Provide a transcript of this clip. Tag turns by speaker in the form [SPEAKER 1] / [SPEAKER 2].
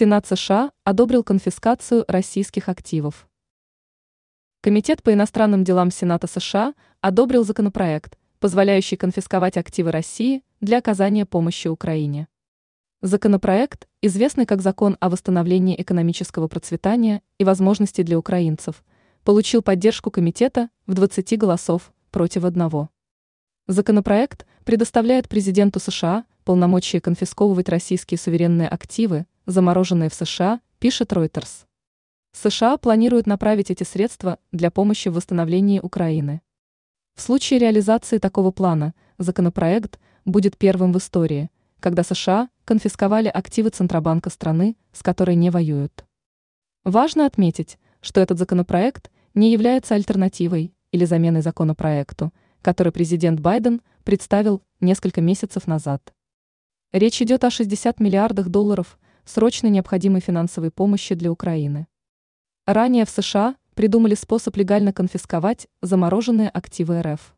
[SPEAKER 1] Сенат США одобрил конфискацию российских активов. Комитет по иностранным делам Сената США одобрил законопроект, позволяющий конфисковать активы России для оказания помощи Украине. Законопроект, известный как Закон о восстановлении экономического процветания и возможностей для украинцев, получил поддержку комитета в 20 голосов против одного. Законопроект предоставляет президенту США полномочия конфисковывать российские суверенные активы, замороженные в США, пишет Reuters. США планируют направить эти средства для помощи в восстановлении Украины. В случае реализации такого плана законопроект будет первым в истории, когда США конфисковали активы Центробанка страны, с которой не воюют. Важно отметить, что этот законопроект не является альтернативой или заменой законопроекту, который президент Байден представил несколько месяцев назад. Речь идет о 60 миллиардах долларов срочно необходимой финансовой помощи для Украины. Ранее в США придумали способ легально конфисковать замороженные активы РФ.